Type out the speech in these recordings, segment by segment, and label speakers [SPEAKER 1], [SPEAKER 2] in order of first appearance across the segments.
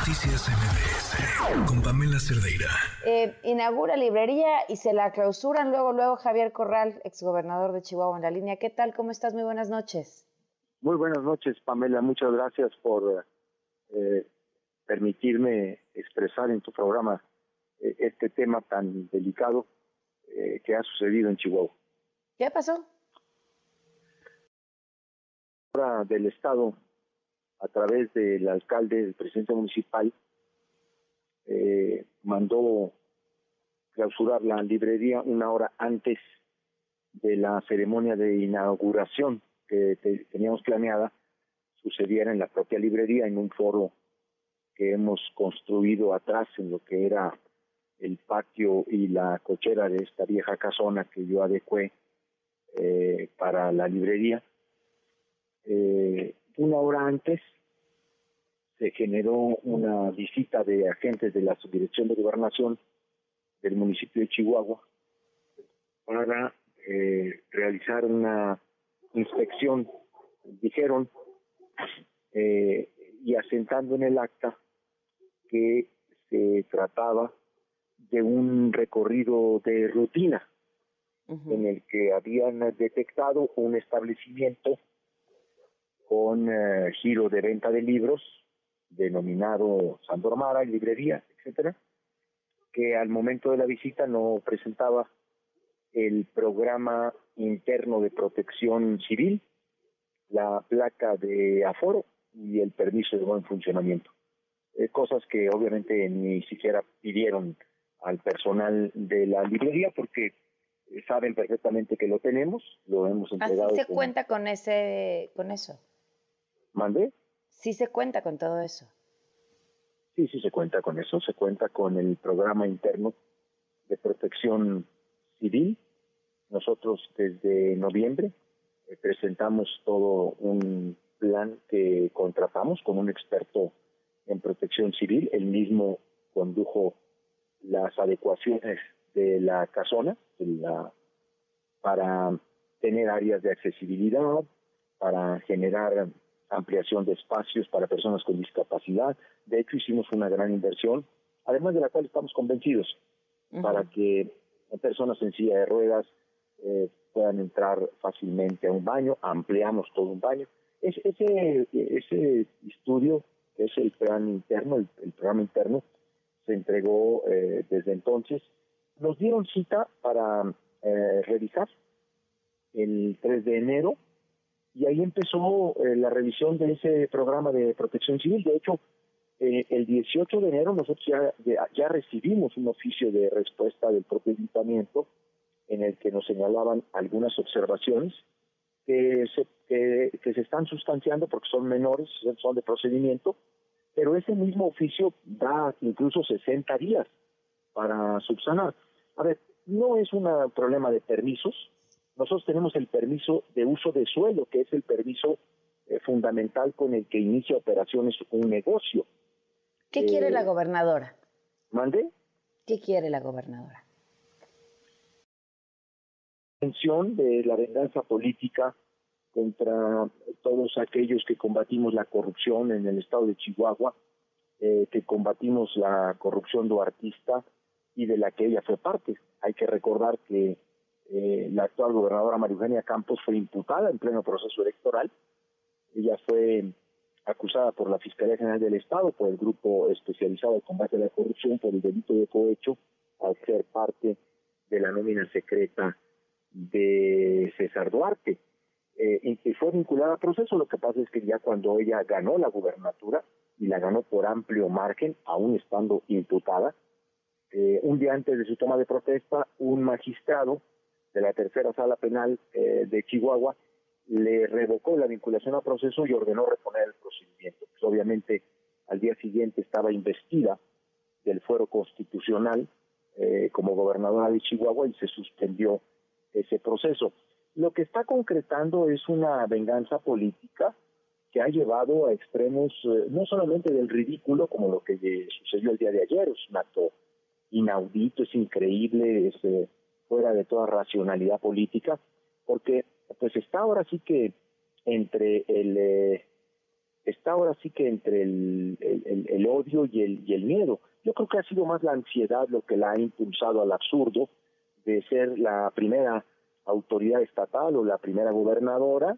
[SPEAKER 1] Noticias MBS con Pamela Cerdeira.
[SPEAKER 2] Eh, inaugura librería y se la clausuran luego, luego Javier Corral, exgobernador de Chihuahua en la línea. ¿Qué tal? ¿Cómo estás? Muy buenas noches.
[SPEAKER 3] Muy buenas noches, Pamela. Muchas gracias por eh, permitirme expresar en tu programa eh, este tema tan delicado que ha sucedido en Chihuahua.
[SPEAKER 2] ¿Qué pasó?
[SPEAKER 3] del Estado a través del alcalde, del presidente municipal, eh, mandó clausurar la librería una hora antes de la ceremonia de inauguración que teníamos planeada sucediera en la propia librería, en un foro que hemos construido atrás en lo que era el patio y la cochera de esta vieja casona que yo adecué eh, para la librería. Eh, una hora antes se generó una visita de agentes de la Subdirección de Gobernación del municipio de Chihuahua para eh, realizar una inspección, dijeron, eh, y asentando en el acta que se trataba de un recorrido de rutina en el que habían detectado un establecimiento con eh, giro de venta de libros denominado Sandor y librería, etcétera, que al momento de la visita no presentaba el programa interno de protección civil, la placa de aforo y el permiso de buen funcionamiento. Eh, cosas que obviamente ni siquiera pidieron al personal de la librería porque saben perfectamente que lo tenemos, lo hemos entregado.
[SPEAKER 2] Así se cuenta con ese, con eso.
[SPEAKER 3] ¿Mande?
[SPEAKER 2] Sí se cuenta con todo eso.
[SPEAKER 3] Sí, sí se cuenta con eso. Se cuenta con el programa interno de protección civil. Nosotros desde noviembre eh, presentamos todo un plan que contratamos con un experto en protección civil. Él mismo condujo las adecuaciones de la casona la, para tener áreas de accesibilidad, para generar ampliación de espacios para personas con discapacidad. De hecho, hicimos una gran inversión, además de la cual estamos convencidos, para que personas en silla de ruedas eh, puedan entrar fácilmente a un baño, ampliamos todo un baño. ese, ese estudio, que es el plan interno, el, programa interno, se entregó eh, desde entonces. Nos dieron cita para eh, revisar el 3 de enero y ahí empezó eh, la revisión de ese programa de protección civil. De hecho, eh, el 18 de enero nosotros ya, recibimos un oficio de respuesta del propio ayuntamiento en el que nos señalaban algunas observaciones que se, que, se están sustanciando porque son menores, son de procedimiento, pero ese mismo oficio da incluso 60 días para subsanar. A ver, no es un problema de permisos, nosotros tenemos el permiso de uso de suelo, que es el permiso eh, fundamental con el que inicia operaciones un negocio.
[SPEAKER 2] ¿Qué quiere la eh, gobernadora?
[SPEAKER 3] ¿Mande?
[SPEAKER 2] ¿Qué quiere la gobernadora?
[SPEAKER 3] Intención de la venganza política contra todos aquellos que combatimos la corrupción en el estado de Chihuahua, eh, que combatimos la corrupción duartista y de la que ella fue parte. Hay que recordar que eh, la actual gobernadora María Eugenia Campos fue imputada en pleno proceso electoral. Ella fue acusada por la Fiscalía General del Estado, por el Grupo Especializado de Combate a la Corrupción, por el delito de cohecho, al ser parte de la nómina secreta de César Duarte. Eh, y fue vinculada al proceso. Lo que pasa es que ya cuando ella ganó la gubernatura, y la ganó por amplio margen, aún estando imputada, eh, un día antes de su toma de protesta, un magistrado de la tercera sala penal eh, de Chihuahua le revocó la vinculación al proceso y ordenó reponer el procedimiento. Pues obviamente al día siguiente estaba investida del fuero constitucional eh, como gobernadora de Chihuahua y se suspendió ese proceso. Lo que está concretando es una venganza política que ha llevado a extremos eh, no solamente del ridículo, como lo que sucedió el día de ayer, es un acto inaudito, es increíble, es fuera de toda racionalidad política, porque pues está ahora sí que entre el, eh, está ahora sí que entre el, el, odio y el, y el miedo. Yo creo que ha sido más la ansiedad lo que la ha impulsado al absurdo de ser la primera autoridad estatal o la primera gobernadora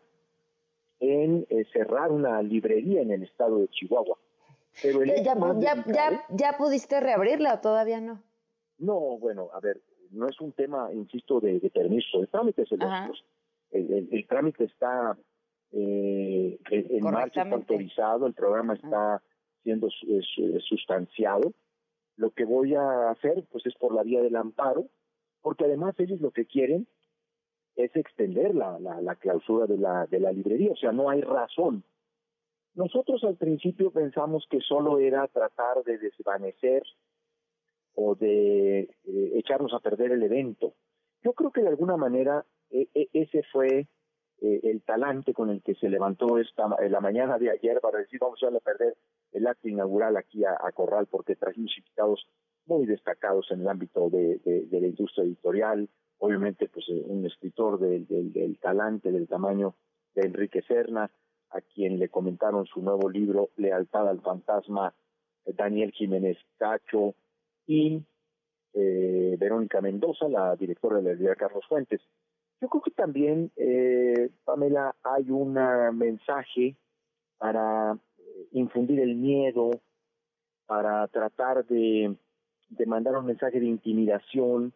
[SPEAKER 3] en eh, cerrar una librería en el estado de Chihuahua.
[SPEAKER 2] Pero ya, ya, ya, ya, pudiste reabrirla o todavía no?
[SPEAKER 3] No, bueno, a ver, no es un tema, insisto, de, permiso, el trámite es el, el, el, trámite está eh, en marcha, está autorizado, el programa está siendo sustanciado. Lo que voy a hacer, pues, es por la vía del amparo, porque además ellos lo que quieren es extender la, la, clausura de la, de la librería, o sea, no hay razón. Nosotros al principio pensamos que solo era tratar de desvanecer o de eh, echarnos a perder el evento. Yo creo que de alguna manera e, e, ese fue eh, el talante con el que se levantó esta la mañana de ayer para decir vamos a perder el acto inaugural aquí a, Corral porque trajimos invitados muy destacados en el ámbito de, de, la industria editorial, obviamente pues eh, un escritor del, del, talante, del tamaño de Enrique Serna, a quien le comentaron su nuevo libro Lealtad al Fantasma, Daniel Jiménez Cacho, y eh, Verónica Mendoza, la directora de la Librería Carlos Fuentes. Yo creo que también, eh, Pamela, hay un mensaje para eh, infundir el miedo, para tratar de, de mandar un mensaje de intimidación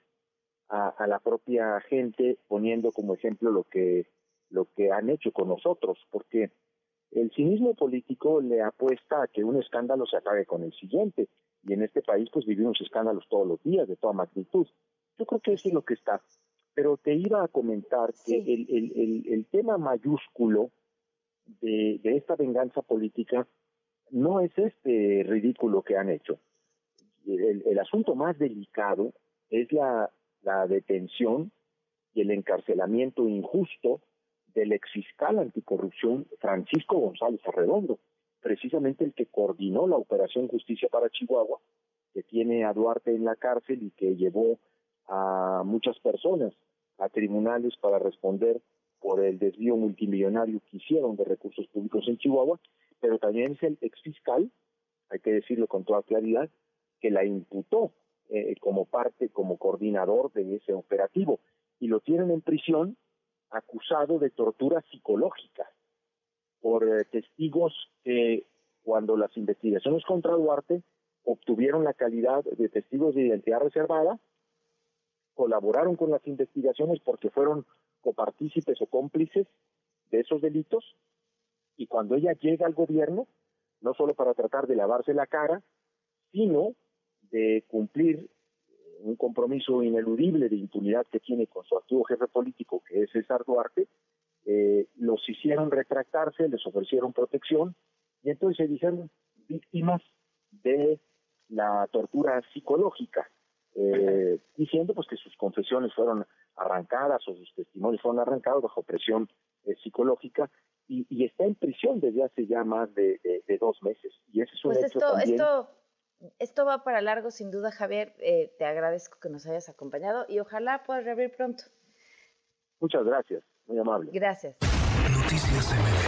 [SPEAKER 3] a, a, la propia gente, poniendo como ejemplo lo que, lo que han hecho con nosotros, porque el cinismo político le apuesta a que un escándalo se acabe con el siguiente y en este país pues vivimos escándalos todos los días de toda magnitud. Yo creo que eso es lo que está. Pero te iba a comentar que el, el, el, tema mayúsculo de, de esta venganza política no es este ridículo que han hecho. El, el asunto más delicado es la, la detención y el encarcelamiento injusto del exfiscal anticorrupción Francisco González Arredondo precisamente el que coordinó la Operación Justicia para Chihuahua, que tiene a Duarte en la cárcel y que llevó a muchas personas a tribunales para responder por el desvío multimillonario que hicieron de recursos públicos en Chihuahua, pero también es el exfiscal, hay que decirlo con toda claridad, que la imputó eh, como parte, como coordinador de ese operativo, y lo tienen en prisión acusado de tortura psicológica por eh, testigos que cuando las investigaciones contra Duarte obtuvieron la calidad de testigos de identidad reservada, colaboraron con las investigaciones porque fueron copartícipes o cómplices de esos delitos, y cuando ella llega al gobierno, no solo para tratar de lavarse la cara, sino de cumplir un compromiso ineludible de impunidad que tiene con su antiguo jefe político, que es César Duarte, eh, los hicieron retractarse, les ofrecieron protección y entonces se dijeron víctimas de la tortura psicológica, eh, diciendo pues que sus confesiones fueron arrancadas o sus testimonios fueron arrancados bajo presión eh, psicológica y, está en prisión desde hace ya más de, dos meses. Y ese es un
[SPEAKER 2] pues
[SPEAKER 3] hecho
[SPEAKER 2] esto, esto, esto va para largo sin duda, Javier. te agradezco que nos hayas acompañado y ojalá puedas reabrir pronto.
[SPEAKER 3] Muchas gracias. Muy amable.
[SPEAKER 2] Gracias.
[SPEAKER 1] Noticias MBS